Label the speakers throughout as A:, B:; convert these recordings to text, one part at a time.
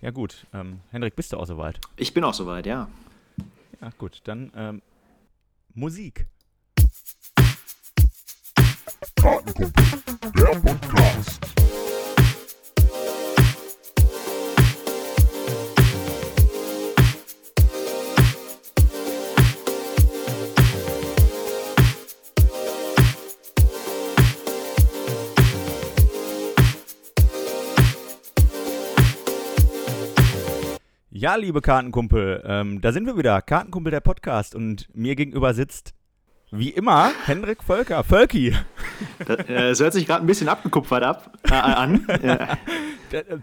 A: Ja, gut. Ähm, Hendrik, bist du auch soweit?
B: Ich bin auch soweit, ja.
A: Ja, gut. Dann ähm, Musik.
C: Kartenkumpel, der Podcast.
A: Ja, liebe Kartenkumpel, ähm, da sind wir wieder. Kartenkumpel, der Podcast. Und mir gegenüber sitzt, wie immer, Hendrik Völker. Völki.
B: Das, äh, es hört sich gerade ein bisschen abgekupfert ab, äh, an. Äh,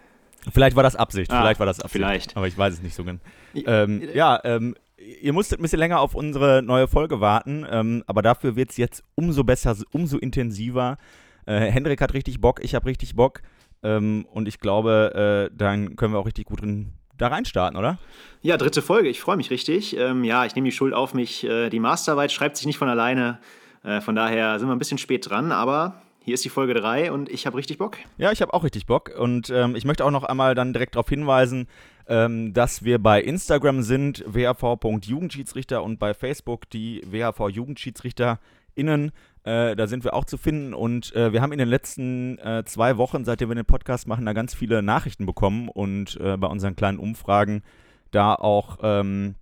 A: Vielleicht war das Absicht.
B: Ah,
A: vielleicht war das Absicht.
B: vielleicht.
A: Aber ich weiß es nicht so genau. Ähm, ja, ähm, ihr musstet ein bisschen länger auf unsere neue Folge warten. Ähm, aber dafür wird es jetzt umso besser, umso intensiver. Äh, Hendrik hat richtig Bock, ich habe richtig Bock. Ähm, und ich glaube, äh, dann können wir auch richtig gut drin da reinstarten, oder?
B: ja, dritte Folge, ich freue mich richtig. Ähm, ja, ich nehme die Schuld auf mich. Äh, die Masterarbeit schreibt sich nicht von alleine. Äh, von daher sind wir ein bisschen spät dran, aber hier ist die Folge 3 und ich habe richtig Bock.
A: Ja, ich habe auch richtig Bock und ähm, ich möchte auch noch einmal dann direkt darauf hinweisen, ähm, dass wir bei Instagram sind, whv.jugendschiedsrichter und bei Facebook die WHV-JugendschiedsrichterInnen. Äh, da sind wir auch zu finden und äh, wir haben in den letzten äh, zwei Wochen, seitdem wir den Podcast machen, da ganz viele Nachrichten bekommen und äh, bei unseren kleinen Umfragen da auch ähm,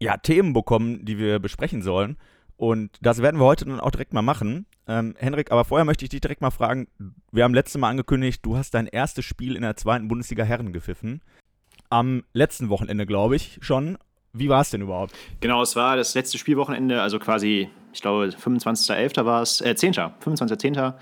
A: ja, Themen bekommen, die wir besprechen sollen. Und das werden wir heute dann auch direkt mal machen. Ähm, Henrik, aber vorher möchte ich dich direkt mal fragen, wir haben letztes Mal angekündigt, du hast dein erstes Spiel in der zweiten Bundesliga Herren gepfiffen. Am letzten Wochenende, glaube ich, schon. Wie war es denn überhaupt?
B: Genau, es war das letzte Spielwochenende, also quasi, ich glaube, 25.11. war es, äh, 10. 25.10.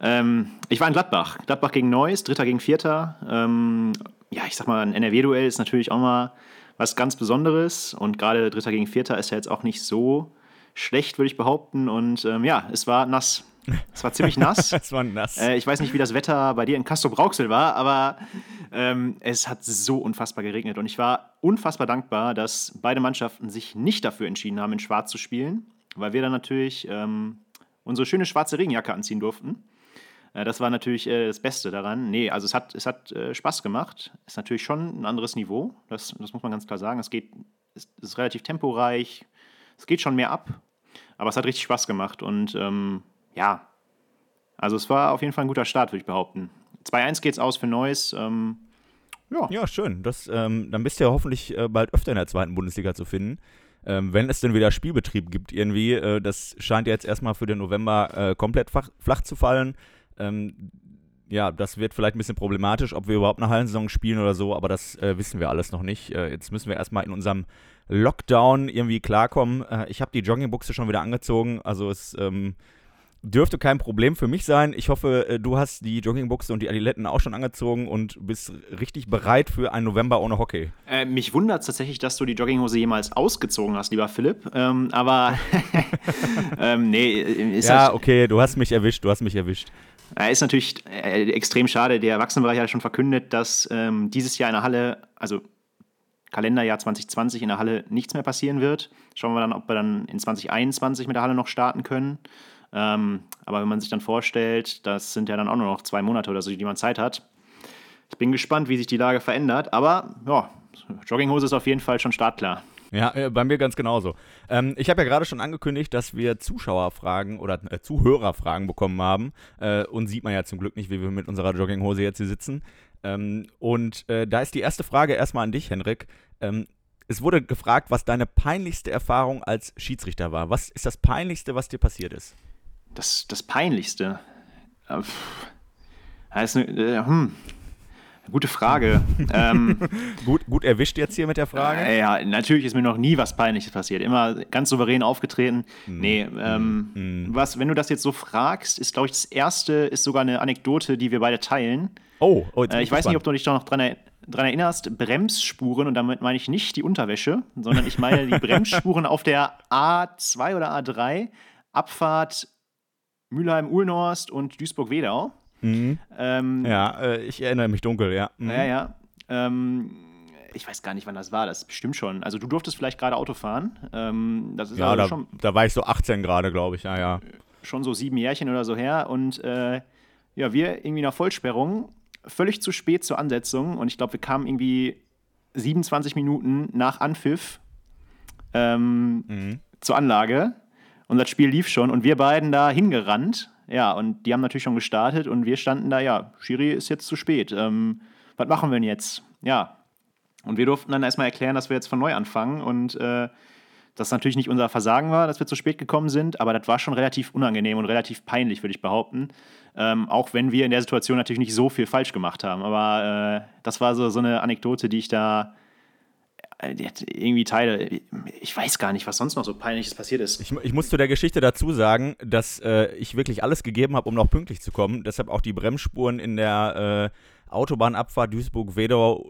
B: Ähm, ich war in Gladbach. Gladbach gegen Neuss, Dritter gegen Vierter. Ähm, ja, ich sag mal, ein NRW-Duell ist natürlich auch mal was ganz Besonderes. Und gerade Dritter gegen Vierter ist ja jetzt auch nicht so schlecht, würde ich behaupten. Und ähm, ja, es war nass. Es war ziemlich nass.
A: Es war nass.
B: Äh, ich weiß nicht, wie das Wetter bei dir in Castro Brauxel war, aber ähm, es hat so unfassbar geregnet. Und ich war unfassbar dankbar, dass beide Mannschaften sich nicht dafür entschieden haben, in Schwarz zu spielen, weil wir dann natürlich ähm, unsere schöne schwarze Regenjacke anziehen durften. Äh, das war natürlich äh, das Beste daran. Nee, also es hat, es hat äh, Spaß gemacht. Ist natürlich schon ein anderes Niveau. Das, das muss man ganz klar sagen. Es geht, es ist relativ temporeich. Es geht schon mehr ab. Aber es hat richtig Spaß gemacht. Und ähm, ja, also es war auf jeden Fall ein guter Start, würde ich behaupten. 2-1 geht's aus für Neuss. Ähm, ja.
A: Ja, schön. Das, ähm, dann bist du ja hoffentlich äh, bald öfter in der zweiten Bundesliga zu finden. Ähm, wenn es denn wieder Spielbetrieb gibt, irgendwie. Äh, das scheint ja jetzt erstmal für den November äh, komplett flach, flach zu fallen. Ähm, ja, das wird vielleicht ein bisschen problematisch, ob wir überhaupt eine Hallensaison spielen oder so, aber das äh, wissen wir alles noch nicht. Äh, jetzt müssen wir erstmal in unserem Lockdown irgendwie klarkommen. Äh, ich habe die Joggingbuchse schon wieder angezogen, also es ähm, dürfte kein Problem für mich sein. Ich hoffe, äh, du hast die Joggingbuchse und die Adiletten auch schon angezogen und bist richtig bereit für einen November ohne Hockey.
B: Äh, mich wundert es tatsächlich, dass du die Jogginghose jemals ausgezogen hast, lieber Philipp. Ähm, aber ähm, nee, ist
A: ja,
B: halt,
A: okay, du hast mich erwischt, du hast mich erwischt.
B: äh, ist natürlich äh, extrem schade. Der Erwachsenenbereich hat schon verkündet, dass ähm, dieses Jahr in der Halle, also Kalenderjahr 2020 in der Halle nichts mehr passieren wird. Schauen wir dann, ob wir dann in 2021 mit der Halle noch starten können. Ähm, aber wenn man sich dann vorstellt, das sind ja dann auch nur noch zwei Monate oder so, die man Zeit hat. Ich bin gespannt, wie sich die Lage verändert. Aber ja, Jogginghose ist auf jeden Fall schon startklar.
A: Ja, äh, bei mir ganz genauso. Ähm, ich habe ja gerade schon angekündigt, dass wir Zuschauerfragen oder äh, Zuhörerfragen bekommen haben. Äh, und sieht man ja zum Glück nicht, wie wir mit unserer Jogginghose jetzt hier sitzen. Ähm, und äh, da ist die erste Frage erstmal an dich, Henrik. Ähm, es wurde gefragt, was deine peinlichste Erfahrung als Schiedsrichter war. Was ist das Peinlichste, was dir passiert ist?
B: Das, das Peinlichste. Äh. Das eine, äh, hm. Gute Frage. ähm,
A: Gut, gut erwischt jetzt hier mit der Frage.
B: äh, ja, natürlich ist mir noch nie was Peinliches passiert. Immer ganz souverän aufgetreten. Nee, ähm, was, wenn du das jetzt so fragst, ist, glaube ich, das erste ist sogar eine Anekdote, die wir beide teilen.
A: Oh, oh jetzt
B: Äh, ich weiß nicht, ob du dich da noch dran, er dran erinnerst. Bremsspuren, und damit meine ich nicht die Unterwäsche, sondern ich meine die Bremsspuren auf der A2 oder A3, Abfahrt Mülheim-Uhlenhorst und Duisburg-Wedau. Ähm,
A: Ja, äh, ich erinnere mich dunkel, ja. Mhm.
B: ja, ja. Ähm, ich weiß gar nicht, wann das war. Das bestimmt schon. Also du durftest vielleicht gerade Auto fahren. Ähm, das ist
A: Ja,
B: also
A: da,
B: schon,
A: da war ich so 18 gerade, glaube ich. Ja, ja.
B: schon so sieben Jährchen oder so her. Und äh, ja, wir irgendwie nach Vollsperrung völlig zu spät zur Ansetzung und ich glaube, wir kamen irgendwie 27 Minuten nach Anpfiff ähm,
A: Mhm.
B: zur Anlage und das Spiel lief schon und wir beiden da hingerannt. Ja, und die haben natürlich schon gestartet und wir standen da, ja, Schiri ist jetzt zu spät. Ähm, was machen wir denn jetzt? Ja. Und wir durften dann erstmal erklären, dass wir jetzt von neu anfangen und äh, das natürlich nicht unser Versagen war, dass wir zu spät gekommen sind, aber das war schon relativ unangenehm und relativ peinlich, würde ich behaupten. Ähm, auch wenn wir in der Situation natürlich nicht so viel falsch gemacht haben. Aber äh, das war so, so eine Anekdote, die ich da irgendwie teile. Ich weiß gar nicht, was sonst noch so peinliches passiert ist.
A: Ich, ich muss zu der Geschichte dazu sagen, dass äh, ich wirklich alles gegeben habe, um noch pünktlich zu kommen. Deshalb auch die Bremsspuren in der äh, Autobahnabfahrt Duisburg-Wedau,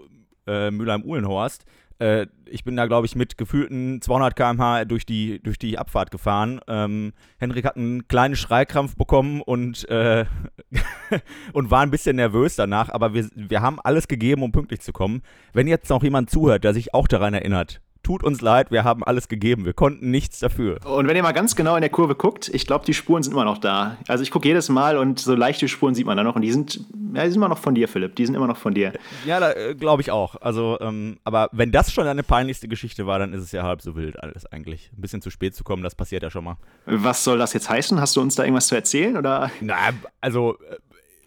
A: äh, Mülheim-Uhlenhorst. Äh, ich bin da, glaube ich, mit gefühlten 200 km/h durch die, durch die Abfahrt gefahren. Ähm, Henrik hat einen kleinen Schreikrampf bekommen und, äh, und war ein bisschen nervös danach, aber wir, wir haben alles gegeben, um pünktlich zu kommen. Wenn jetzt noch jemand zuhört, der sich auch daran erinnert, tut uns leid, wir haben alles gegeben. Wir konnten nichts dafür.
B: Und wenn ihr mal ganz genau in der Kurve guckt, ich glaube, die Spuren sind immer noch da. Also ich gucke jedes Mal und so leichte Spuren sieht man da noch und die sind, ja, die sind immer noch von dir, Philipp. Die sind immer noch von dir.
A: Ja, da äh, glaube ich auch. Also, ähm, aber wenn das schon eine peinlichste Geschichte war, dann ist es ja halb so wild alles eigentlich. Ein bisschen zu spät zu kommen, das passiert ja schon mal.
B: Was soll das jetzt heißen? Hast du uns da irgendwas zu erzählen? Oder?
A: Na, also äh,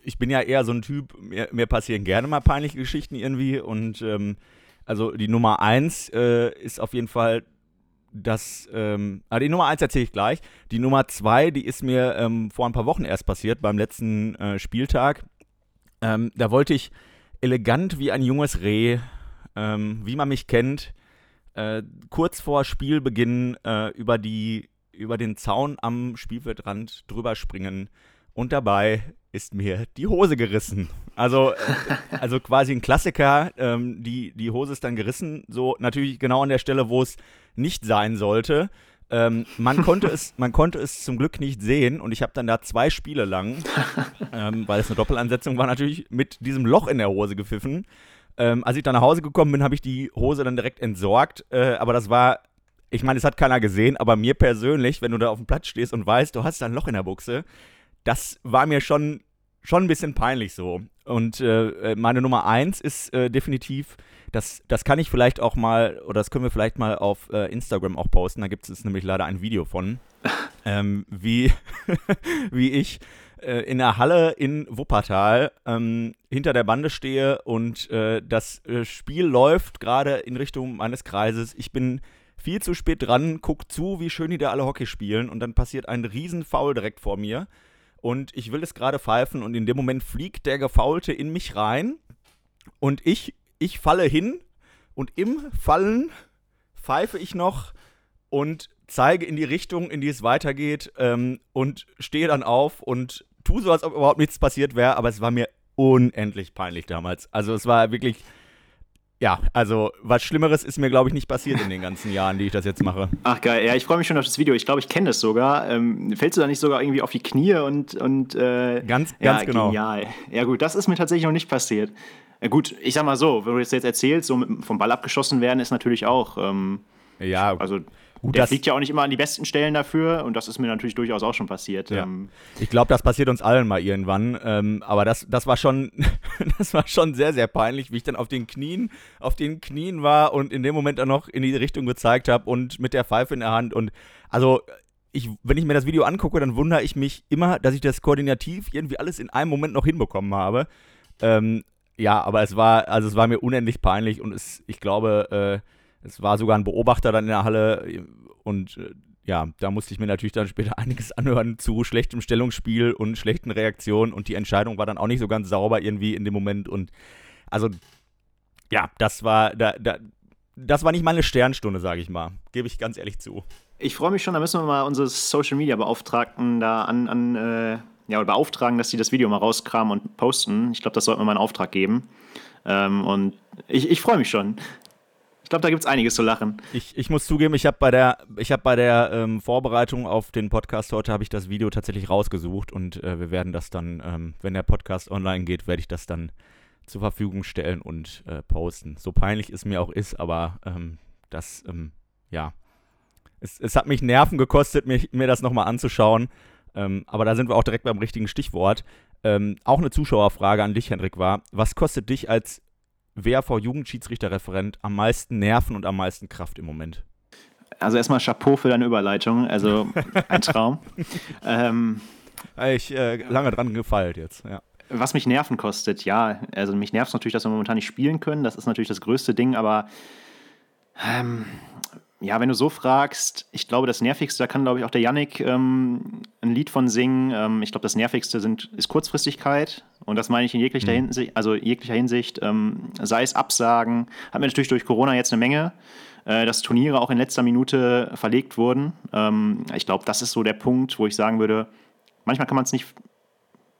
A: ich bin ja eher so ein Typ, mir, mir passieren gerne mal peinliche Geschichten irgendwie und ähm, also die Nummer eins äh, ist auf jeden Fall das, ähm, ah, die Nummer eins erzähle ich gleich. Die Nummer zwei, die ist mir ähm, vor ein paar Wochen erst passiert, beim letzten äh, Spieltag. Ähm, da wollte ich elegant wie ein junges Reh, ähm, wie man mich kennt, äh, kurz vor Spielbeginn äh, über, die, über den Zaun am Spielfeldrand drüber springen und dabei ist mir die Hose gerissen. Also, also quasi ein Klassiker, ähm, die, die Hose ist dann gerissen, so natürlich genau an der Stelle, wo es nicht sein sollte. Ähm, man, konnte es, man konnte es zum Glück nicht sehen und ich habe dann da zwei Spiele lang, ähm, weil es eine Doppelansetzung war, natürlich mit diesem Loch in der Hose gepfiffen. Ähm, als ich dann nach Hause gekommen bin, habe ich die Hose dann direkt entsorgt, äh, aber das war, ich meine, es hat keiner gesehen, aber mir persönlich, wenn du da auf dem Platz stehst und weißt, du hast da ein Loch in der Buchse, das war mir schon, schon ein bisschen peinlich so. Und äh, meine Nummer eins ist äh, definitiv, das, das kann ich vielleicht auch mal, oder das können wir vielleicht mal auf äh, Instagram auch posten, da gibt es nämlich leider ein Video von, ähm, wie, wie ich äh, in der Halle in Wuppertal ähm, hinter der Bande stehe und äh, das äh, Spiel läuft gerade in Richtung meines Kreises. Ich bin viel zu spät dran, guck zu, wie schön die da alle Hockey spielen und dann passiert ein Riesenfoul direkt vor mir und ich will es gerade pfeifen und in dem Moment fliegt der Gefaulte in mich rein und ich, ich falle hin und im Fallen pfeife ich noch und zeige in die Richtung, in die es weitergeht ähm, und stehe dann auf und tue so, als ob überhaupt nichts passiert wäre, aber es war mir unendlich peinlich damals. Also es war wirklich, ja, also was Schlimmeres ist mir, glaube ich, nicht passiert in den ganzen Jahren, die ich das jetzt mache.
B: Ach geil, ja, ich freue mich schon auf das Video. Ich glaube, ich kenne das sogar. Ähm, fällst du da nicht sogar irgendwie auf die Knie und, und äh,
A: Ganz,
B: ja,
A: ganz genau.
B: genial. Ja gut, das ist mir tatsächlich noch nicht passiert. Ja, gut, ich sag mal so, wenn du das jetzt erzählst, so mit, vom Ball abgeschossen werden, ist natürlich auch, ähm,
A: Ja,
B: also
A: Gut,
B: der
A: das-
B: fliegt ja auch nicht immer an die besten Stellen dafür und das ist mir natürlich durchaus auch schon passiert.
A: Ja.
B: Ähm,
A: Ich glaube, das passiert uns allen mal irgendwann. Ähm, aber das, das war schon, das war schon sehr, sehr peinlich, wie ich dann auf den Knien, auf den Knien war und in dem Moment dann noch in die Richtung gezeigt habe und mit der Pfeife in der Hand. Und also, ich, wenn ich mir das Video angucke, dann wundere ich mich immer, dass ich das koordinativ irgendwie alles in einem Moment noch hinbekommen habe. Ähm, ja, aber es war, also es war mir unendlich peinlich und es, ich glaube, äh, es war sogar ein Beobachter dann in der Halle und äh, ja, da musste ich mir natürlich dann später einiges anhören zu schlechtem Stellungsspiel und schlechten Reaktionen und die Entscheidung war dann auch nicht so ganz sauber irgendwie in dem Moment und also ja, das war da, da das war nicht meine Sternstunde, sage ich mal, gebe ich ganz ehrlich zu.
B: Ich freue mich schon, da müssen wir mal unsere Social Media Beauftragten da an, an äh, ja, beauftragen, dass sie das Video mal rauskramen und posten. Ich glaube, das sollten wir mal in Auftrag geben. Ähm, und ich, ich freue mich schon. Ich glaube, da gibt es einiges zu lachen.
A: Ich, ich muss zugeben, ich habe bei der, ich hab bei der ähm, Vorbereitung auf den Podcast heute, habe ich das Video tatsächlich rausgesucht und äh, wir werden das dann, ähm, wenn der Podcast online geht, werde ich das dann zur Verfügung stellen und äh, posten. So peinlich es mir auch ist, aber ähm, das, ähm, ja, es, es hat mich Nerven gekostet, mich, mir das nochmal anzuschauen, Ähm, aber da sind wir auch direkt beim richtigen Stichwort. Ähm, auch eine Zuschauerfrage an dich, Hendrik, war: Was kostet dich als WRV-Jugendschiedsrichterreferent am meisten Nerven und am meisten Kraft im Moment?
B: Also erstmal Chapeau für deine Überleitung, also ein Traum.
A: ähm, ich äh, lange dran gefeilt jetzt, ja.
B: Was mich Nerven kostet, ja, also mich nervt es natürlich, dass wir momentan nicht spielen können. Das ist natürlich das größte Ding, aber ähm, ja, wenn du so fragst, ich glaube, das Nervigste, da kann, glaube ich, auch der Yannick ähm, ein Lied von singen. Ähm, ich glaube, das Nervigste sind, ist Kurzfristigkeit. Und das meine ich in jeglicher mhm. Hinsicht, also jeglicher Hinsicht, ähm, sei es Absagen, haben wir natürlich durch Corona jetzt eine Menge, äh, dass Turniere auch in letzter Minute verlegt wurden. Ähm, ich glaube, das ist so der Punkt, wo ich sagen würde, manchmal kann man es nicht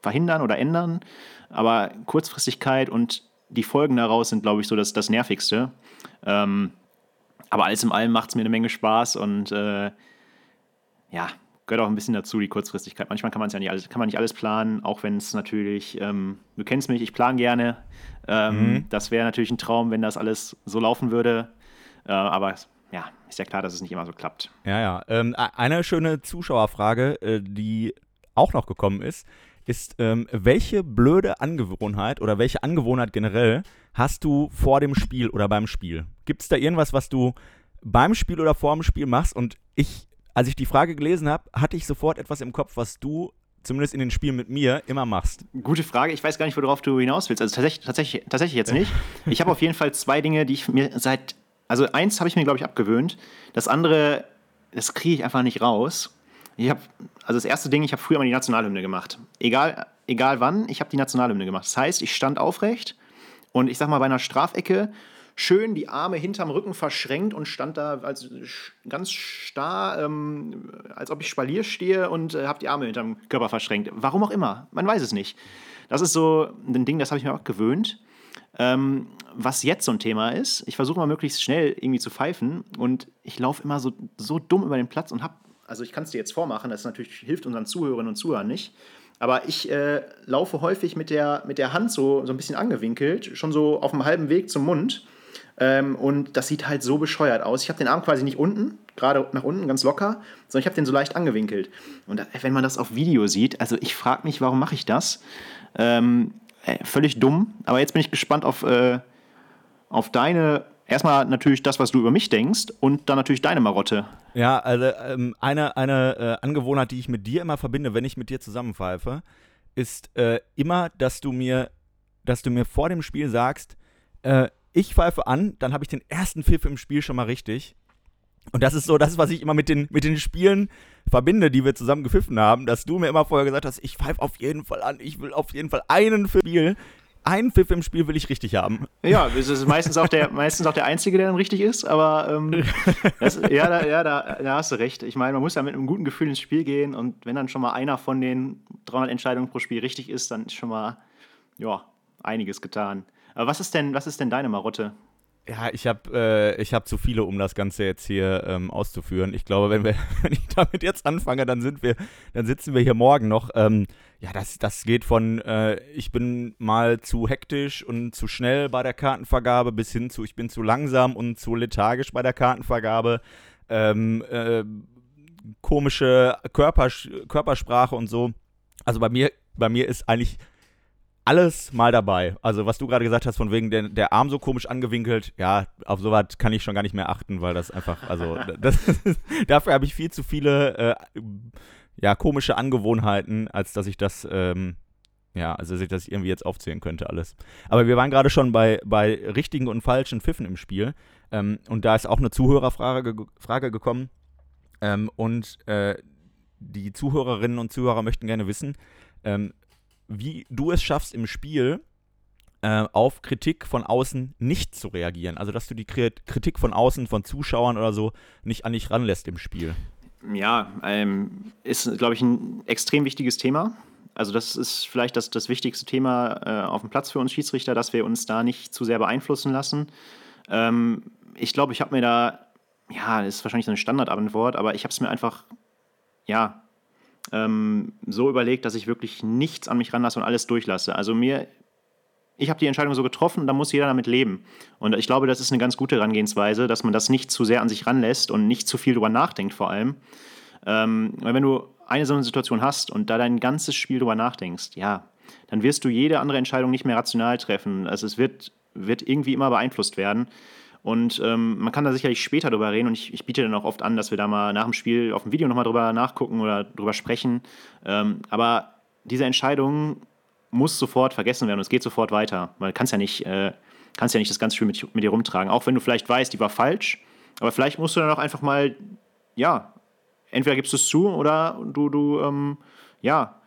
B: verhindern oder ändern. Aber Kurzfristigkeit und die Folgen daraus sind, glaube ich, so das, das Nervigste. Ähm, aber alles in allem macht es mir eine Menge Spaß und äh, ja, gehört auch ein bisschen dazu, die Kurzfristigkeit. Manchmal kann man es ja nicht alles, kann man nicht alles planen, auch wenn es natürlich, ähm, du kennst mich, ich plane gerne. Ähm, mhm. Das wäre natürlich ein Traum, wenn das alles so laufen würde. Äh, aber ja, ist ja klar, dass es nicht immer so klappt.
A: Ja, ja. Ähm, eine schöne Zuschauerfrage, äh, die auch noch gekommen ist ist, ähm, welche blöde Angewohnheit oder welche Angewohnheit generell hast du vor dem Spiel oder beim Spiel? Gibt es da irgendwas, was du beim Spiel oder vor dem Spiel machst? Und ich, als ich die Frage gelesen habe, hatte ich sofort etwas im Kopf, was du zumindest in den Spielen mit mir immer machst.
B: Gute Frage. Ich weiß gar nicht, worauf du hinaus willst. Also tatsächlich, tatsächlich, tatsächlich jetzt nicht. Ich habe auf jeden Fall zwei Dinge, die ich mir seit, also eins habe ich mir, glaube ich, abgewöhnt. Das andere, das kriege ich einfach nicht raus. Ich habe, also das erste Ding, ich habe früher mal die Nationalhymne gemacht. Egal, egal wann, ich habe die Nationalhymne gemacht. Das heißt, ich stand aufrecht und ich sag mal bei einer Strafecke schön die Arme hinterm Rücken verschränkt und stand da als ganz starr, ähm, als ob ich Spalier stehe und äh, habe die Arme hinterm Körper verschränkt. Warum auch immer, man weiß es nicht. Das ist so ein Ding, das habe ich mir auch gewöhnt. Ähm, was jetzt so ein Thema ist, ich versuche mal möglichst schnell irgendwie zu pfeifen und ich laufe immer so, so dumm über den Platz und habe also ich kann es dir jetzt vormachen, das natürlich hilft unseren Zuhörerinnen und Zuhörern nicht. Aber ich äh, laufe häufig mit der, mit der Hand so, so ein bisschen angewinkelt, schon so auf dem halben Weg zum Mund. Ähm, und das sieht halt so bescheuert aus. Ich habe den Arm quasi nicht unten, gerade nach unten, ganz locker, sondern ich habe den so leicht angewinkelt. Und wenn man das auf Video sieht, also ich frage mich, warum mache ich das? Ähm, äh, völlig dumm. Aber jetzt bin ich gespannt auf, äh, auf deine erstmal natürlich das, was du über mich denkst und dann natürlich deine Marotte.
A: Ja, also ähm, eine, eine äh, Angewohnheit, die ich mit dir immer verbinde, wenn ich mit dir zusammenpfeife, ist äh, immer, dass du mir, dass du mir vor dem Spiel sagst, äh, ich pfeife an, dann habe ich den ersten Pfiff im Spiel schon mal richtig. Und das ist so das, was ich immer mit den, mit den Spielen verbinde, die wir zusammen gepfiffen haben, dass du mir immer vorher gesagt hast, ich pfeife auf jeden Fall an, ich will auf jeden Fall einen Spiel einen Pfiff im Spiel will ich richtig haben.
B: Ja, das ist meistens auch der, meistens auch der Einzige, der dann richtig ist, aber ähm, das, ja, da, ja da, da, hast du recht. Ich meine, man muss ja mit einem guten Gefühl ins Spiel gehen und wenn dann schon mal einer von den 300 Entscheidungen pro Spiel richtig ist, dann ist schon mal ja, einiges getan. Aber was ist denn, was ist denn deine Marotte?
A: Ja, ich habe äh, hab zu viele, um das Ganze jetzt hier ähm, auszuführen. Ich glaube, wenn, wir, wenn ich damit jetzt anfange, dann sind wir, dann sitzen wir hier morgen noch. Ähm, ja, das, das geht von äh, ich bin mal zu hektisch und zu schnell bei der Kartenvergabe bis hin zu ich bin zu langsam und zu lethargisch bei der Kartenvergabe. Ähm, äh, komische Körpers Körpersprache und so. Also bei mir, bei mir ist eigentlich alles mal dabei. Also, was du gerade gesagt hast, von wegen der, der Arm so komisch angewinkelt, ja, auf sowas kann ich schon gar nicht mehr achten, weil das einfach, also, das, dafür habe ich viel zu viele, äh, ja, komische Angewohnheiten, als dass ich das, ähm, ja, also, dass ich das irgendwie jetzt aufzählen könnte, alles. Aber wir waren gerade schon bei, bei richtigen und falschen Pfiffen im Spiel. Ähm, und da ist auch eine Zuhörerfrage Frage gekommen. Ähm, und äh, die Zuhörerinnen und Zuhörer möchten gerne wissen, ähm, wie du es schaffst im Spiel äh, auf Kritik von außen nicht zu reagieren. Also dass du die Kritik von außen, von Zuschauern oder so nicht an dich ranlässt im Spiel.
B: Ja, ähm, ist, glaube ich, ein extrem wichtiges Thema. Also das ist vielleicht das, das wichtigste Thema äh, auf dem Platz für uns Schiedsrichter, dass wir uns da nicht zu sehr beeinflussen lassen. Ähm, ich glaube, ich habe mir da, ja, das ist wahrscheinlich so eine Standardantwort, aber ich habe es mir einfach, ja, ähm, so überlegt, dass ich wirklich nichts an mich ranlasse und alles durchlasse. Also mir, ich habe die Entscheidung so getroffen und da muss jeder damit leben. Und ich glaube, das ist eine ganz gute Herangehensweise, dass man das nicht zu sehr an sich ranlässt und nicht zu viel drüber nachdenkt vor allem. Ähm, weil wenn du eine so eine Situation hast und da dein ganzes Spiel drüber nachdenkst, ja, dann wirst du jede andere Entscheidung nicht mehr rational treffen. Also es wird, wird irgendwie immer beeinflusst werden. Und ähm, man kann da sicherlich später drüber reden und ich, ich, biete dann auch oft an, dass wir da mal nach dem Spiel auf dem Video nochmal drüber nachgucken oder drüber sprechen. Ähm, aber diese Entscheidung muss sofort vergessen werden und es geht sofort weiter. Weil du kannst ja nicht, äh, kannst ja nicht das ganze Spiel mit, mit dir rumtragen. Auch wenn du vielleicht weißt, die war falsch, aber vielleicht musst du dann auch einfach mal, ja, entweder gibst du es zu oder du, du, ähm, ja,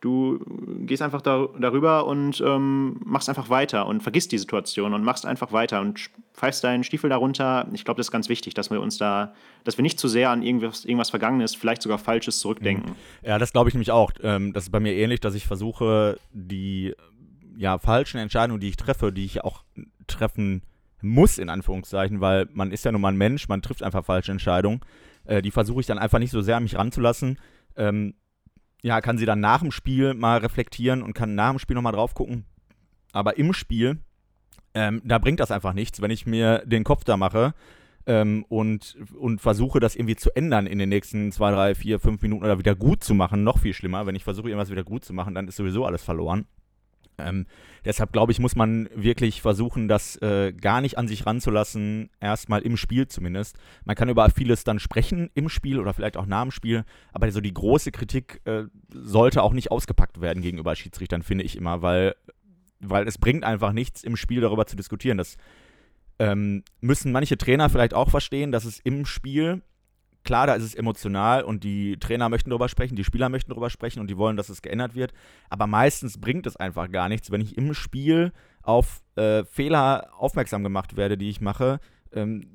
B: du gehst einfach da, darüber und ähm, machst einfach weiter und vergisst die Situation und machst einfach weiter und pfeifst deinen Stiefel darunter. Ich glaube, das ist ganz wichtig, dass wir uns da, dass wir nicht zu sehr an irgendwas, irgendwas Vergangenes, vielleicht sogar Falsches zurückdenken. Mhm.
A: Ja, das glaube ich nämlich auch. Ähm, das ist bei mir ähnlich, dass ich versuche, die ja, falschen Entscheidungen, die ich treffe, die ich auch treffen muss, in Anführungszeichen, weil man ist ja nun mal ein Mensch, man trifft einfach falsche Entscheidungen. Äh, die versuche ich dann einfach nicht so sehr an mich ranzulassen. Ähm, ja, kann sie dann nach dem Spiel mal reflektieren und kann nach dem Spiel nochmal drauf gucken. Aber im Spiel, ähm, da bringt das einfach nichts, wenn ich mir den Kopf da mache ähm, und, und versuche, das irgendwie zu ändern in den nächsten zwei, drei, vier, fünf Minuten oder wieder gut zu machen. Noch viel schlimmer, wenn ich versuche, irgendwas wieder gut zu machen, dann ist sowieso alles verloren. Ähm, deshalb glaube ich, muss man wirklich versuchen, das äh, gar nicht an sich ranzulassen, erstmal im Spiel zumindest. Man kann über vieles dann sprechen im Spiel oder vielleicht auch nach dem Spiel, aber so die große Kritik äh, sollte auch nicht ausgepackt werden gegenüber Schiedsrichtern, finde ich immer, weil, weil es bringt einfach nichts, im Spiel darüber zu diskutieren. Das ähm, müssen manche Trainer vielleicht auch verstehen, dass es im Spiel klar, da ist es emotional und die Trainer möchten darüber sprechen, die Spieler möchten darüber sprechen und die wollen, dass es geändert wird. Aber meistens bringt es einfach gar nichts, wenn ich im Spiel auf äh, Fehler aufmerksam gemacht werde, die ich mache. Ähm,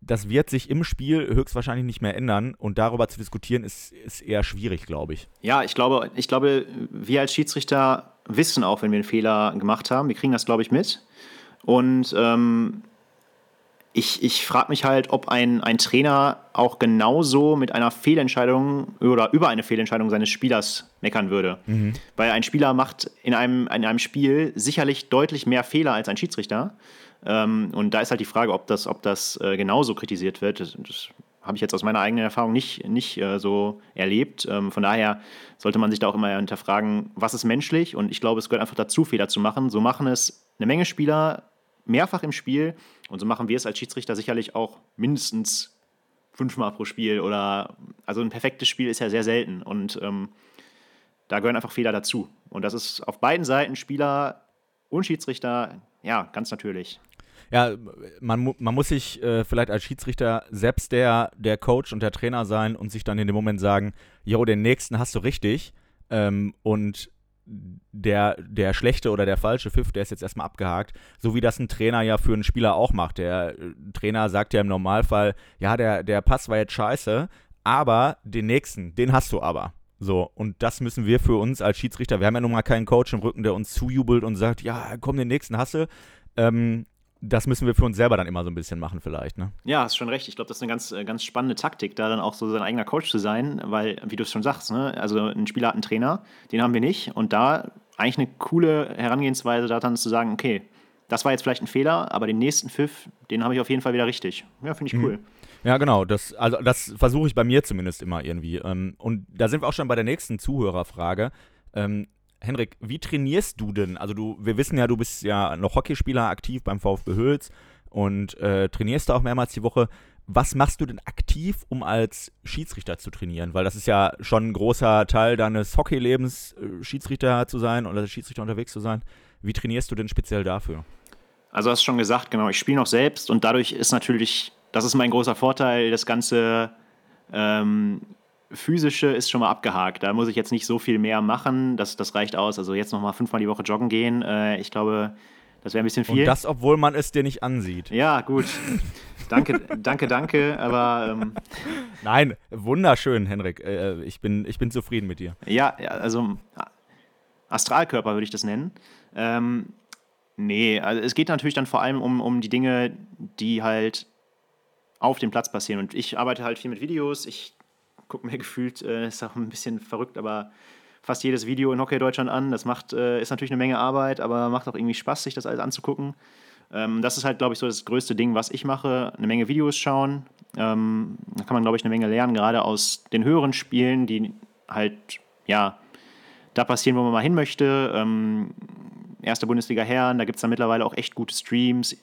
A: das wird sich im Spiel höchstwahrscheinlich nicht mehr ändern und darüber zu diskutieren ist, ist eher schwierig, glaube ich.
B: Ja, ich glaube, ich glaube, wir als Schiedsrichter wissen auch, wenn wir einen Fehler gemacht haben. Wir kriegen das, glaube ich, mit. Und ähm, ich, ich frage mich halt, ob ein, ein Trainer auch genauso mit einer Fehlentscheidung oder über eine Fehlentscheidung seines Spielers meckern würde. Mhm. Weil ein Spieler macht in einem, in einem Spiel sicherlich deutlich mehr Fehler als ein Schiedsrichter. Ähm, und da ist halt die Frage, ob das, ob das äh, genauso kritisiert wird. Das, das habe ich jetzt aus meiner eigenen Erfahrung nicht, nicht äh, so erlebt. Ähm, von daher sollte man sich da auch immer hinterfragen, was ist menschlich? Und ich glaube, es gehört einfach dazu, Fehler zu machen. So machen es eine Menge Spieler mehrfach im Spiel. Und so machen wir es als Schiedsrichter sicherlich auch mindestens fünfmal pro Spiel. Oder also ein perfektes Spiel ist ja sehr selten. Und ähm, da gehören einfach Fehler dazu. Und das ist auf beiden Seiten, Spieler und Schiedsrichter, ja, ganz natürlich.
A: Ja, man, man muss sich äh, vielleicht als Schiedsrichter selbst der, der Coach und der Trainer sein und sich dann in dem Moment sagen, jo, den nächsten hast du richtig. Ähm, und der, der schlechte oder der falsche Pfiff, der ist jetzt erstmal abgehakt. So wie das ein Trainer ja für einen Spieler auch macht. Der äh, Trainer sagt ja im Normalfall, ja, der, der Pass war jetzt scheiße, aber den nächsten, den hast du aber. So, und das müssen wir für uns als Schiedsrichter, wir haben ja nun mal keinen Coach im Rücken, der uns zujubelt und sagt, ja, komm, den nächsten hasse. Ähm, das müssen wir für uns selber dann immer so ein bisschen machen, vielleicht. Ne?
B: Ja, hast schon recht. Ich glaube, das ist eine ganz, äh, ganz spannende Taktik, da dann auch so sein eigener Coach zu sein, weil, wie du es schon sagst, ne? also ein Spieler hat einen Trainer, den haben wir nicht. Und da eigentlich eine coole Herangehensweise, da dann zu sagen, okay, das war jetzt vielleicht ein Fehler, aber den nächsten Pfiff, den habe ich auf jeden Fall wieder richtig. Ja, finde ich mhm. cool.
A: Ja, genau. Das, also das versuche ich bei mir zumindest immer irgendwie. Ähm, und da sind wir auch schon bei der nächsten Zuhörerfrage. Henrik, wie trainierst du denn? Also du, wir wissen ja, du bist ja noch Hockeyspieler aktiv beim VfB Hüls und äh, trainierst da auch mehrmals die Woche. Was machst du denn aktiv, um als Schiedsrichter zu trainieren? Weil das ist ja schon ein großer Teil deines Hockeylebens, äh, Schiedsrichter zu sein oder als Schiedsrichter unterwegs zu sein. Wie trainierst du denn speziell dafür?
B: Also hast du schon gesagt, genau, ich spiele noch selbst und dadurch ist natürlich, das ist mein großer Vorteil, das Ganze ähm, physische ist schon mal abgehakt. Da muss ich jetzt nicht so viel mehr machen. Das, das reicht aus. Also jetzt noch mal fünfmal die Woche joggen gehen. Äh, ich glaube, das wäre ein bisschen viel.
A: Und das, obwohl man es dir nicht ansieht.
B: Ja, gut. danke, danke, danke. Aber ähm,
A: nein, wunderschön, Henrik. Äh, ich, bin, ich bin zufrieden mit dir.
B: Ja, also Astralkörper würde ich das nennen. Ähm, nee, also es geht natürlich dann vor allem um, um die Dinge, die halt auf dem Platz passieren. Und ich arbeite halt viel mit Videos. Ich gucke mir gefühlt, äh, ist auch ein bisschen verrückt, aber fast jedes Video in Hockey Deutschland an. Das macht, äh, ist natürlich eine Menge Arbeit, aber macht auch irgendwie Spaß, sich das alles anzugucken. Ähm, das ist halt, glaube ich, so das größte Ding, was ich mache. Eine Menge Videos schauen. Ähm, da kann man, glaube ich, eine Menge lernen, gerade aus den höheren Spielen, die halt, ja, da passieren, wo man mal hin möchte. Ähm, erste Bundesliga Herren, da gibt es dann mittlerweile auch echt gute Streams.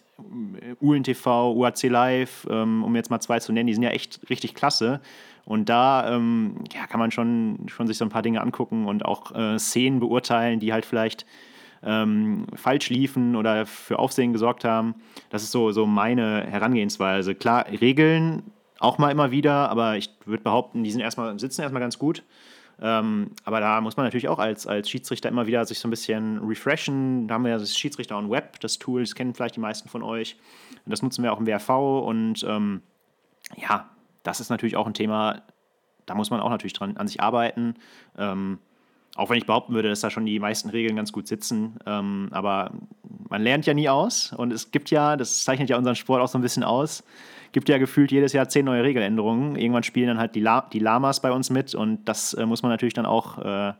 B: UNTV, UAC Live, ähm, um jetzt mal zwei zu nennen, die sind ja echt richtig klasse. Und da ähm, ja, kann man schon, schon sich so ein paar Dinge angucken und auch äh, Szenen beurteilen, die halt vielleicht ähm, falsch liefen oder für Aufsehen gesorgt haben. Das ist so, so meine Herangehensweise. Klar, Regeln auch mal immer wieder, aber ich würde behaupten, die sind erstmal, sitzen erstmal ganz gut. Ähm, aber da muss man natürlich auch als, als Schiedsrichter immer wieder sich so ein bisschen refreshen. Da haben wir ja das Schiedsrichter on Web, das Tool, das kennen vielleicht die meisten von euch. Und das nutzen wir auch im WRV und ähm, ja, das ist natürlich auch ein Thema, da muss man auch natürlich dran an sich arbeiten. Ähm, auch wenn ich behaupten würde, dass da schon die meisten Regeln ganz gut sitzen. Ähm, aber man lernt ja nie aus und es gibt ja, das zeichnet ja unseren Sport auch so ein bisschen aus, gibt ja gefühlt jedes Jahr zehn neue Regeländerungen. Irgendwann spielen dann halt die, La die Lamas bei uns mit und das äh, muss man natürlich dann auch äh,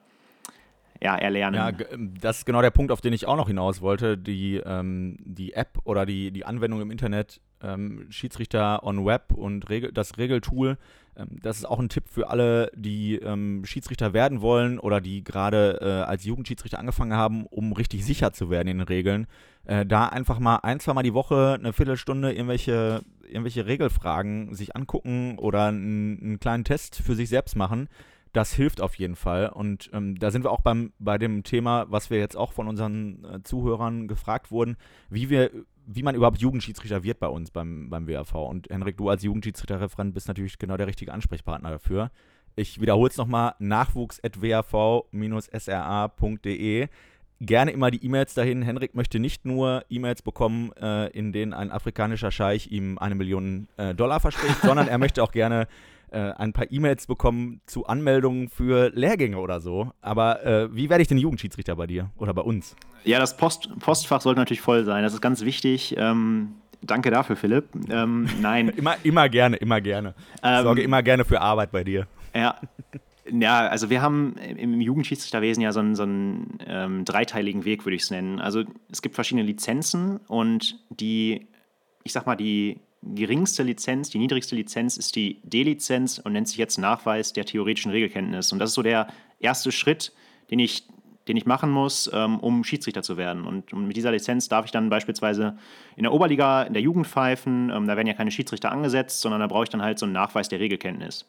B: ja, erlernen. Ja,
A: ähm, das ist genau der Punkt, auf den ich auch noch hinaus wollte. Die, ähm, die App oder die, die Anwendung im Internet, ähm, Schiedsrichter on Web und Regel, das Regeltool, ähm, das ist auch ein Tipp für alle, die ähm, Schiedsrichter werden wollen oder die gerade äh, als Jugendschiedsrichter angefangen haben, um richtig sicher zu werden in den Regeln. Äh, da einfach mal ein, zwei Mal die Woche eine Viertelstunde irgendwelche irgendwelche Regelfragen sich angucken oder einen kleinen Test für sich selbst machen, das hilft auf jeden Fall. Und ähm, da sind wir auch beim, bei dem Thema, was wir jetzt auch von unseren äh, Zuhörern gefragt wurden, wie wir, wie man überhaupt Jugendschiedsrichter wird bei uns beim, beim WAV. Und Henrik, du als Jugendschiedsrichterreferent bist natürlich genau der richtige Ansprechpartner dafür. Ich wiederhole es nochmal, nachwuchs.wav-sra.de gerne immer die E-Mails dahin. Henrik möchte nicht nur E-Mails bekommen, äh, in denen ein afrikanischer Scheich ihm eine Million äh, Dollar verspricht, sondern er möchte auch gerne äh, ein paar E-Mails bekommen zu Anmeldungen für Lehrgänge oder so. Aber äh, wie werde ich denn Jugendschiedsrichter bei dir oder bei uns?
B: Ja, das Post Postfach sollte natürlich voll sein. Das ist ganz wichtig. Ähm Danke dafür, Philipp. Ähm, nein.
A: immer, immer gerne, immer gerne. Ähm, sorge immer gerne für Arbeit bei dir.
B: Ja, ja, also wir haben im Jugendschiedsrichterwesen ja so einen, so einen ähm, dreiteiligen Weg, würde ich es nennen. Also es gibt verschiedene Lizenzen und die, ich sag mal, die geringste Lizenz, die niedrigste Lizenz ist die D-Lizenz und nennt sich jetzt Nachweis der theoretischen Regelkenntnis. Und das ist so der erste Schritt, den ich, den ich machen muss, ähm, um Schiedsrichter zu werden. Und, mit dieser Lizenz darf ich dann beispielsweise in der Oberliga, in der Jugend pfeifen. Ähm, da werden ja keine Schiedsrichter angesetzt, sondern da brauche ich dann halt so einen Nachweis der Regelkenntnis.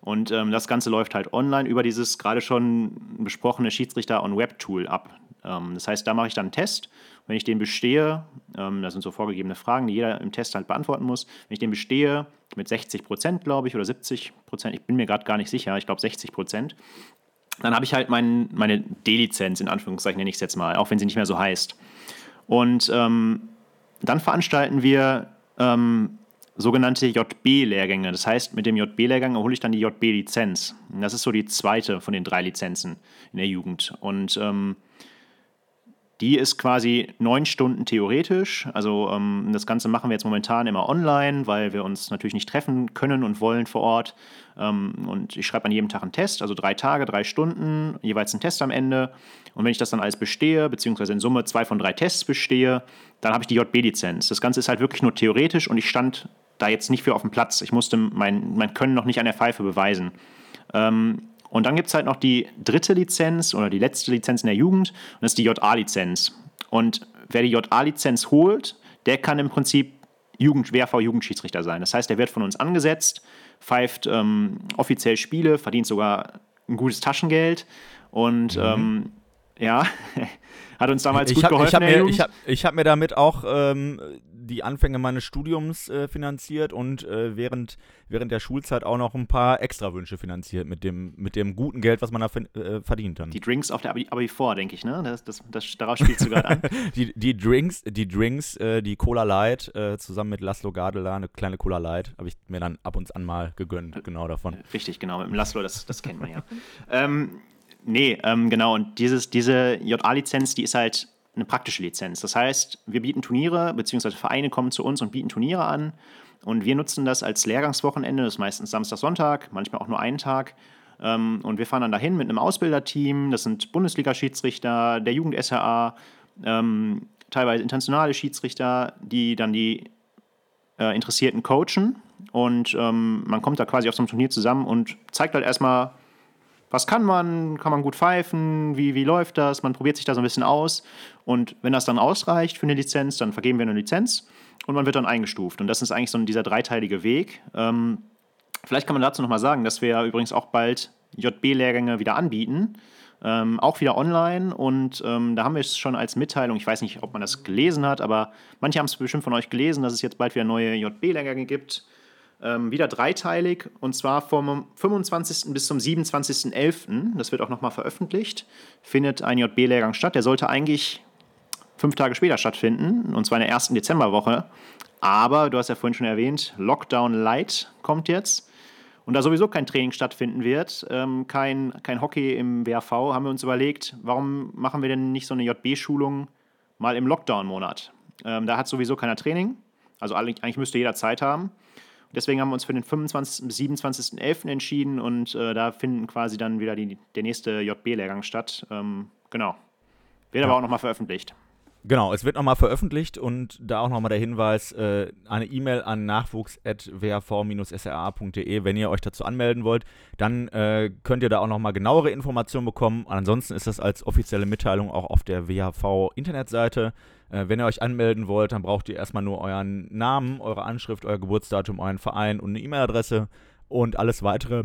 B: Und ähm, das Ganze läuft halt online über dieses gerade schon besprochene Schiedsrichter on Web Tool ab. Das heißt, da mache ich dann einen Test. Wenn ich den bestehe, ähm, das sind so vorgegebene Fragen, die jeder im Test halt beantworten muss. Wenn ich den bestehe, mit 60 Prozent, glaube ich, oder 70 Prozent, ich bin mir gerade gar nicht sicher, ich glaube 60 Prozent, dann habe ich halt mein, meine D-Lizenz, in Anführungszeichen nenne ich es jetzt mal, auch wenn sie nicht mehr so heißt. Und ähm, dann veranstalten wir ähm, sogenannte JB-Lehrgänge. Das heißt, mit dem JB-Lehrgang erhole ich dann die JB-Lizenz. Das ist so die zweite von den drei Lizenzen in der Jugend. Und ähm, die ist quasi neun Stunden theoretisch. Also ähm, das Ganze machen wir jetzt momentan immer online, weil wir uns natürlich nicht treffen können und wollen vor Ort. Ähm, und ich schreibe an jedem Tag einen Test, also drei Tage, drei Stunden, jeweils einen Test am Ende. Und wenn ich das dann alles bestehe, beziehungsweise in Summe zwei von drei Tests bestehe, dann habe ich die JB-Lizenz. Das Ganze ist halt wirklich nur theoretisch und ich stand da jetzt nicht für auf dem Platz. Ich musste mein, mein Können noch nicht an der Pfeife beweisen. Ähm, und dann gibt es halt noch die dritte Lizenz oder die letzte Lizenz in der Jugend und das ist die JA-Lizenz. Und wer die JA-Lizenz holt, der kann im Prinzip Jugend, WRV-Jugendschiedsrichter sein. Das heißt, der wird von uns angesetzt, pfeift ähm, offiziell Spiele, verdient sogar ein gutes Taschengeld und mhm. ähm, ja, hat uns damals
A: ich
B: gut
A: hab,
B: geholfen.
A: Ich habe mir, hab, hab mir damit auch ähm, die Anfänge meines Studiums äh, finanziert und äh, während, während der Schulzeit auch noch ein paar Extrawünsche finanziert mit dem, mit dem guten Geld, was man da äh, verdient dann.
B: Die Drinks auf der Abi, Abi vor, denke ich, ne? Das, das, das, darauf spielst du gerade an.
A: die, die Drinks, die Drinks, äh, die Cola Light, äh, zusammen mit Laszlo Gardela, eine kleine Cola Light, habe ich mir dann ab und an mal gegönnt, genau davon.
B: Richtig, genau, mit dem Laszlo, das, das kennt man ja. ähm, Nee, ähm, genau. Und dieses, diese JA-Lizenz, die ist halt eine praktische Lizenz. Das heißt, wir bieten Turniere, beziehungsweise Vereine kommen zu uns und bieten Turniere an. Und wir nutzen das als Lehrgangswochenende, das ist meistens Samstag, Sonntag, manchmal auch nur einen Tag. Ähm, und wir fahren dann dahin mit einem Ausbilderteam. Das sind Bundesliga-Schiedsrichter, der Jugend-SRA, ähm, teilweise internationale Schiedsrichter, die dann die äh, Interessierten coachen. Und ähm, man kommt da quasi auf so einem Turnier zusammen und zeigt halt erstmal was kann man, kann man gut pfeifen, wie, wie läuft das, man probiert sich da so ein bisschen aus. Und wenn das dann ausreicht für eine Lizenz, dann vergeben wir eine Lizenz und man wird dann eingestuft. Und das ist eigentlich so dieser dreiteilige Weg. Ähm, vielleicht kann man dazu nochmal sagen, dass wir übrigens auch bald JB-Lehrgänge wieder anbieten, ähm, auch wieder online. Und ähm, da haben wir es schon als Mitteilung, ich weiß nicht, ob man das gelesen hat, aber manche haben es bestimmt von euch gelesen, dass es jetzt bald wieder neue JB-Lehrgänge gibt ähm, wieder dreiteilig und zwar vom 25. bis zum 27.11. Das wird auch nochmal veröffentlicht. Findet ein JB-Lehrgang statt. Der sollte eigentlich fünf Tage später stattfinden und zwar in der ersten Dezemberwoche. Aber du hast ja vorhin schon erwähnt, Lockdown Light kommt jetzt. Und da sowieso kein Training stattfinden wird, ähm, kein, kein Hockey im WRV, haben wir uns überlegt, warum machen wir denn nicht so eine JB-Schulung mal im Lockdown-Monat? Ähm, da hat sowieso keiner Training. Also eigentlich müsste jeder Zeit haben. Deswegen haben wir uns für den 25. bis 27.11. entschieden und äh, da finden quasi dann wieder die, der nächste JB-Lehrgang statt. Ähm, genau. Wird ja. aber auch nochmal veröffentlicht.
A: Genau, es wird nochmal veröffentlicht und da auch nochmal der Hinweis, äh, eine E-Mail an nachwuchs.whv-sra.de, wenn ihr euch dazu anmelden wollt, dann äh, könnt ihr da auch nochmal genauere Informationen bekommen. Ansonsten ist das als offizielle Mitteilung auch auf der WHV-Internetseite. Äh, wenn ihr euch anmelden wollt, dann braucht ihr erstmal nur euren Namen, eure Anschrift, euer Geburtsdatum, euren Verein und eine E-Mail-Adresse und alles weitere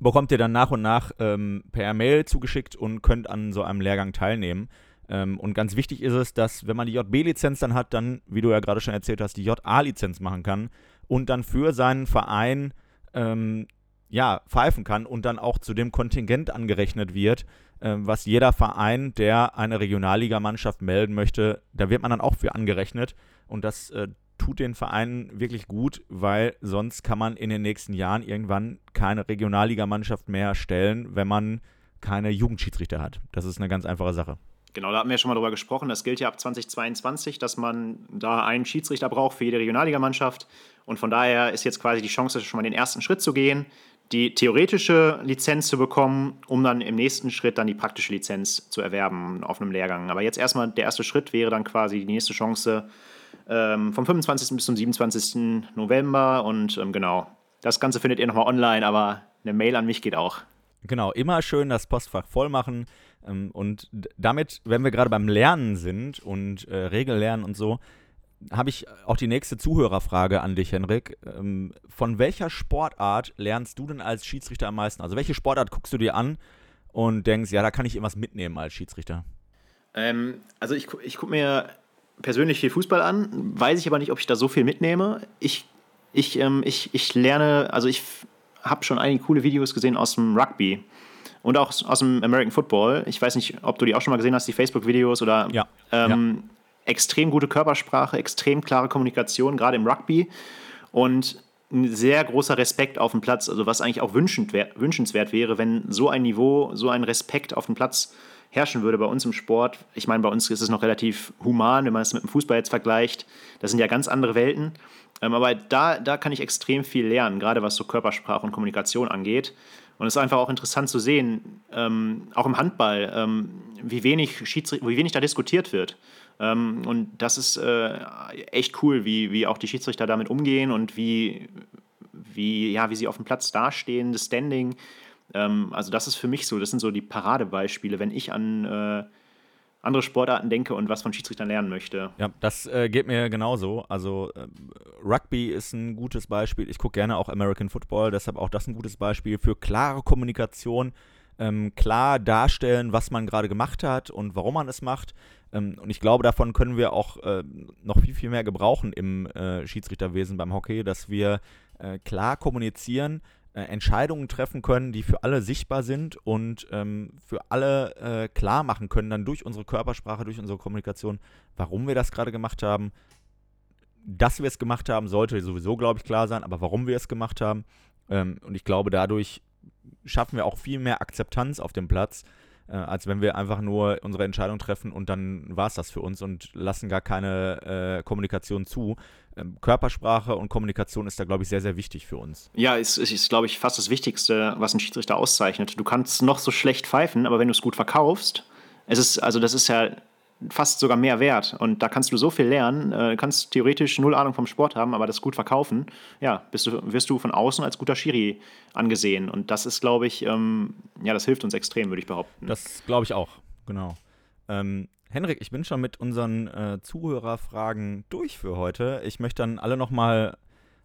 A: bekommt ihr dann nach und nach ähm, per Mail zugeschickt und könnt an so einem Lehrgang teilnehmen. Ähm, und ganz wichtig ist es, dass wenn man die JB-Lizenz dann hat, dann, wie du ja gerade schon erzählt hast, die JA-Lizenz machen kann und dann für seinen Verein ähm, ja, pfeifen kann und dann auch zu dem Kontingent angerechnet wird, ähm, was jeder Verein, der eine Regionalligamannschaft melden möchte, da wird man dann auch für angerechnet. Und das äh, tut den Vereinen wirklich gut, weil sonst kann man in den nächsten Jahren irgendwann keine Regionalligamannschaft mehr stellen, wenn man keine Jugendschiedsrichter hat. Das ist eine ganz einfache Sache.
B: Genau, da hatten wir ja schon mal drüber gesprochen. Das gilt ja ab 2022, dass man da einen Schiedsrichter braucht für jede Regionalligamannschaft. Und von daher ist jetzt quasi die Chance, schon mal den ersten Schritt zu gehen die theoretische Lizenz zu bekommen, um dann im nächsten Schritt dann die praktische Lizenz zu erwerben auf einem Lehrgang. Aber jetzt erstmal der erste Schritt wäre dann quasi die nächste Chance ähm, vom 25. bis zum 27. November und ähm, genau. Das Ganze findet ihr nochmal online, aber eine Mail an mich geht auch.
A: Genau, immer schön das Postfach voll machen. Ähm, und damit, wenn wir gerade beim Lernen sind und äh, Regellernen und so, habe ich auch die nächste Zuhörerfrage an dich, Henrik. Ähm, von welcher Sportart lernst du denn als Schiedsrichter am meisten? Also welche Sportart guckst du dir an und denkst, ja, da kann ich irgendwas mitnehmen als Schiedsrichter?
B: Ähm, also ich, ich gucke mir persönlich viel Fußball an, weiß ich aber nicht, ob ich da so viel mitnehme. Ich, ich, ähm, ich, ich lerne, also ich habe schon einige coole Videos gesehen aus dem Rugby und auch aus dem American Football. Ich weiß nicht, ob du die auch schon mal gesehen hast, die Facebook-Videos oder
A: ja.
B: Ähm, ja extrem gute Körpersprache, extrem klare Kommunikation, gerade im Rugby. Und ein sehr großer Respekt auf dem Platz, also was eigentlich auch wünschenswert wäre, wenn so ein Niveau, so ein Respekt auf dem Platz herrschen würde bei uns im Sport. Ich meine, bei uns ist es noch relativ human, wenn man es mit dem Fußball jetzt vergleicht. Das sind ja ganz andere Welten. Ähm, aber da, da kann ich extrem viel lernen, gerade was so Körpersprache und Kommunikation angeht. Und es ist einfach auch interessant zu sehen, ähm, auch im Handball, ähm, wie, wenig wie wenig da diskutiert wird. Ähm, und das ist äh, echt cool, wie, wie auch die Schiedsrichter damit umgehen und wie, wie, ja, wie sie auf dem Platz dastehen, das Standing. Ähm, also das ist für mich so, das sind so die Paradebeispiele, wenn ich an äh, andere Sportarten denke und was von Schiedsrichtern lernen möchte.
A: Ja, das äh, geht mir genauso. Also äh, Rugby ist ein gutes Beispiel. Ich gucke gerne auch American Football, deshalb auch das ein gutes Beispiel für klare Kommunikation, ähm, klar darstellen, was man gerade gemacht hat und warum man es macht. Ähm, und ich glaube, davon können wir auch äh, noch viel, viel mehr gebrauchen im äh, Schiedsrichterwesen beim Hockey, dass wir äh, klar kommunizieren, äh, Entscheidungen treffen können, die für alle sichtbar sind und ähm, für alle äh, klar machen können, dann durch unsere Körpersprache, durch unsere Kommunikation, warum wir das gerade gemacht haben. Dass wir es gemacht haben, sollte sowieso, glaube ich, klar sein, aber warum wir es gemacht haben. Ähm, und ich glaube, dadurch schaffen wir auch viel mehr Akzeptanz auf dem Platz, äh, als wenn wir einfach nur unsere Entscheidung treffen und dann war es das für uns und lassen gar keine äh, Kommunikation zu. Ähm, Körpersprache und Kommunikation ist da, glaube ich, sehr, sehr wichtig für uns.
B: Ja, es ist, ist glaube ich, fast das Wichtigste, was ein Schiedsrichter auszeichnet. Du kannst noch so schlecht pfeifen, aber wenn du es gut verkaufst, es ist, also das ist ja fast sogar mehr wert. Und da kannst du so viel lernen, äh, kannst theoretisch null Ahnung vom Sport haben, aber das gut verkaufen. Ja, bist du, wirst du von außen als guter Schiri angesehen. Und das ist, glaube ich, ähm, ja, das hilft uns extrem, würde ich behaupten.
A: Das glaube ich auch, genau. Ähm, Henrik, ich bin schon mit unseren äh, Zuhörerfragen durch für heute. Ich möchte dann alle nochmal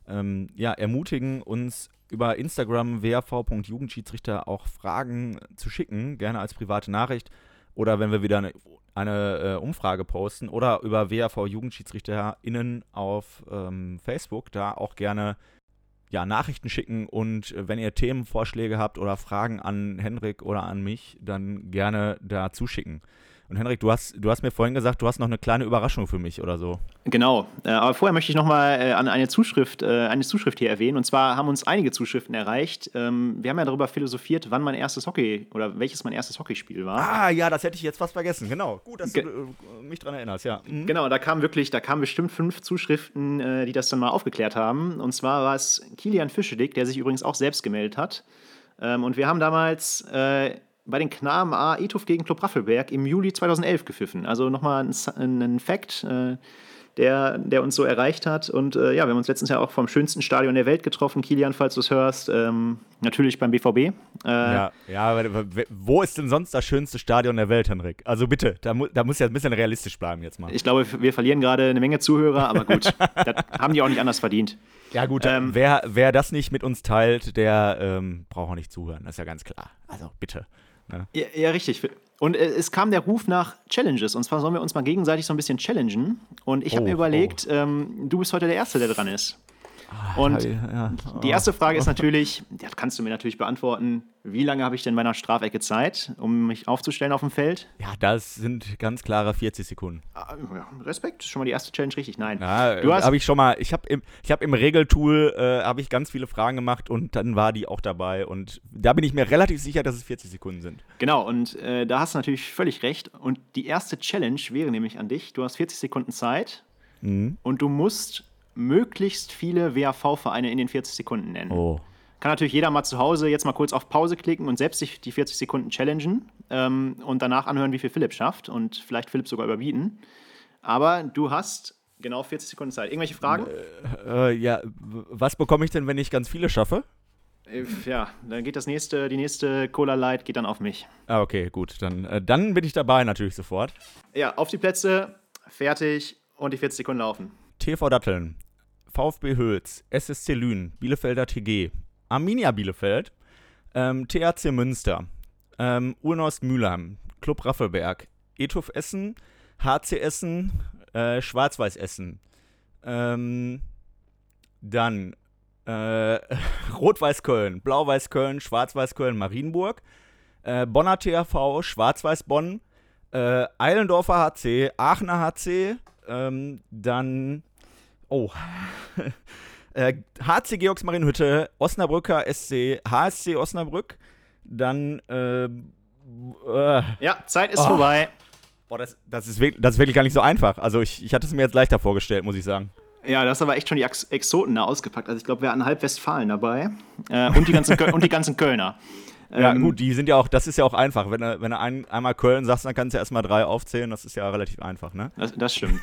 A: ähm, ja, ermutigen, uns über Instagram wav.jugendschiedsrichter auch Fragen zu schicken, gerne als private Nachricht oder wenn wir wieder eine, eine äh, Umfrage posten oder über WAV JugendschiedsrichterInnen auf ähm, Facebook da auch gerne ja, Nachrichten schicken und äh, wenn ihr Themenvorschläge habt oder Fragen an Henrik oder an mich, dann gerne da zuschicken. Und Henrik, du hast, du hast mir vorhin gesagt, du hast noch eine kleine Überraschung für mich oder so.
B: Genau, äh, aber vorher möchte ich nochmal äh, an eine Zuschrift, äh, eine Zuschrift hier erwähnen. Und zwar haben uns einige Zuschriften erreicht. Ähm, wir haben ja darüber philosophiert, wann mein erstes Hockey oder welches mein erstes Hockeyspiel war.
A: Ah, ja, das hätte ich jetzt fast vergessen. Genau. Gut, dass Ge du äh, mich daran erinnerst, ja.
B: Mhm. Genau, da kamen wirklich, da kamen bestimmt fünf Zuschriften, die das dann mal aufgeklärt haben. Und zwar war es Kilian Fischedick, der sich übrigens auch selbst gemeldet hat. Ähm, und wir haben damals äh, bei den Knaben A Ethof gegen Club Raffelberg im Juli 2011 gepfiffen. Also nochmal ein, ein Fact, äh, der, der uns so erreicht hat. Und äh, ja, wir haben uns letztens ja auch vom schönsten Stadion der Welt getroffen, Kilian, falls du es hörst. Ähm, natürlich beim BVB. Äh,
A: ja, ja, wo ist denn sonst das schönste Stadion der Welt, Henrik? Also bitte, da, mu da muss ja ein bisschen realistisch bleiben jetzt mal.
B: Ich glaube, wir verlieren gerade eine Menge Zuhörer, aber gut, das haben die auch nicht anders verdient.
A: Ja, gut, ähm, wer, wer das nicht mit uns teilt, der ähm, braucht auch nicht zuhören, das ist ja ganz klar. Also bitte.
B: Ja. Ja, ja, richtig. Und äh, es kam der Ruf nach Challenges. Und zwar sollen wir uns mal gegenseitig so ein bisschen challengen. Und ich habe oh, mir überlegt, oh. ähm, du bist heute der Erste, der dran ist. Ah, Und ja, oh. die erste Frage ist natürlich, das kannst du mir natürlich beantworten, wie lange habe ich denn bei einer Strafecke Zeit, um mich aufzustellen auf dem Feld?
A: Ja, das sind ganz klare 40 Sekunden.
B: Ah, Respekt, schon mal die erste Challenge richtig. Nein.
A: Ja, du hast habe ich schon mal, ich habe im, hab im Regeltool äh, habe ich ganz viele Fragen gemacht und dann war die auch dabei und da bin ich mir relativ sicher, dass es 40 Sekunden sind.
B: Genau, und äh, da hast du natürlich völlig recht. Und die erste Challenge wäre nämlich an dich, du hast 40 Sekunden Zeit mhm. und du musst möglichst viele WAV-Vereine in den 40 Sekunden nennen. Oh. Kann natürlich jeder mal zu Hause jetzt mal kurz auf Pause klicken und selbst sich die 40 Sekunden challengen ähm, und danach anhören, wie viel Philipp schafft und vielleicht Philipp sogar überbieten. Aber du hast genau 40 Sekunden Zeit. Irgendwelche Fragen?
A: Äh, äh, ja, was bekomme ich denn, wenn ich ganz viele schaffe?
B: Äh, ja, dann geht das nächste, die nächste Cola Light geht dann auf mich.
A: Ah, okay, gut. Dann, äh, dann bin ich dabei natürlich sofort.
B: Ja, auf die Plätze, fertig und die 40 Sekunden laufen.
A: TV Datteln, VfB Hülz, SSC Lünen, Bielefelder TG, Arminia Bielefeld, ähm, THC Münster, ähm, Urnost Mülheim, Club Raffelberg, Etuf Essen, HC Essen, äh, Schwarz-Weiß Essen, ähm, dann äh, Rot-Weiß Köln, Blau-Weiß Köln, Schwarz-Weiß Köln, Marienburg, äh, Bonner THV, Schwarz-Weiß Bonn, äh, Eilendorfer HC, Aachener HC, ähm, dann Oh. äh, HC Georgs Marienhütte, Osnabrücker SC, HSC Osnabrück, dann äh, äh,
B: Ja, Zeit ist oh. vorbei.
A: Boah, das, das, ist wirklich, das ist wirklich gar nicht so einfach. Also ich, ich hatte es mir jetzt leichter vorgestellt, muss ich sagen.
B: Ja, das hast aber echt schon die Exoten da ausgepackt. Also ich glaube, wir hatten halb Westfalen dabei äh, und, die ganzen und die ganzen Kölner.
A: Ja, ähm, gut, die sind ja auch, das ist ja auch einfach. Wenn du, wenn du ein, einmal Köln sagst, dann kannst du ja erstmal drei aufzählen. Das ist ja relativ einfach, ne?
B: Das, das stimmt.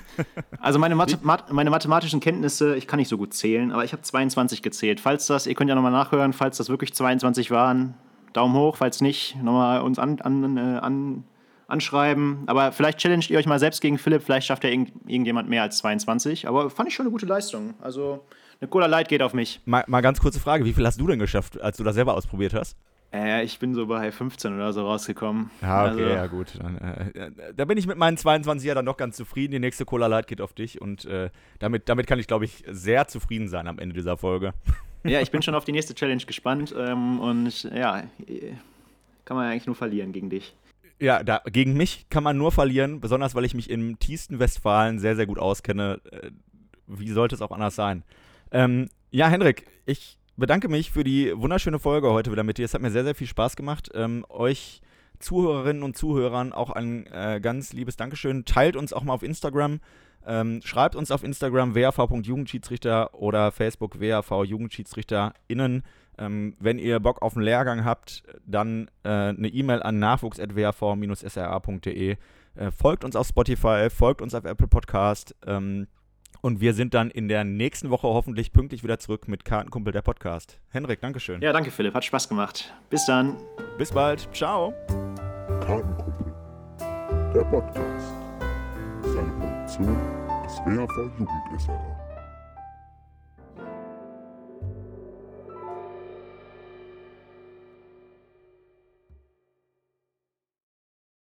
B: also meine, Mathe, meine mathematischen Kenntnisse, ich kann nicht so gut zählen, aber ich habe 22 gezählt. Falls das, ihr könnt ja nochmal nachhören, falls das wirklich 22 waren, Daumen hoch, falls nicht, nochmal uns an, an, äh, an, anschreiben. Aber vielleicht challenged ihr euch mal selbst gegen Philipp, vielleicht schafft ja irgend, irgendjemand mehr als 22. Aber fand ich schon eine gute Leistung. Also eine Cola Light geht auf mich.
A: Mal, mal ganz kurze Frage, wie viel hast du denn geschafft, als du das selber ausprobiert hast?
B: Äh, ich bin so bei 15 oder so rausgekommen.
A: Ja, okay, also, ja gut. Dann, äh, da bin ich mit meinen 22 Jahren dann noch ganz zufrieden. Die nächste Cola Light geht auf dich und äh, damit, damit kann ich, glaube ich, sehr zufrieden sein am Ende dieser Folge.
B: Ja, ich bin schon auf die nächste Challenge gespannt ähm, und ja, kann man eigentlich nur verlieren gegen dich.
A: Ja, da, gegen mich kann man nur verlieren, besonders weil ich mich im tiefsten Westfalen sehr, sehr gut auskenne. Äh, wie sollte es auch anders sein? Ähm, ja, Henrik, ich bedanke mich für die wunderschöne Folge heute wieder mit dir. Es hat mir sehr, sehr viel Spaß gemacht. Ähm, euch Zuhörerinnen und Zuhörern auch ein äh, ganz liebes Dankeschön. Teilt uns auch mal auf Instagram. Ähm, schreibt uns auf Instagram wav.jugendschiedsrichter oder Facebook wav JugendschiedsrichterInnen. Ähm, wenn ihr Bock auf einen Lehrgang habt, dann äh, eine E-Mail an nachwuchs.wav-sra.de. Äh, folgt uns auf Spotify, folgt uns auf Apple Podcast. Ähm, und wir sind dann in der nächsten Woche hoffentlich pünktlich wieder zurück mit Kartenkumpel der Podcast. Henrik, Dankeschön.
B: Ja, danke Philipp, hat Spaß gemacht. Bis dann.
A: Bis bald. Ciao.
C: Kartenkumpel, der Podcast. Ist eine Produktion des WHV Jugendessere.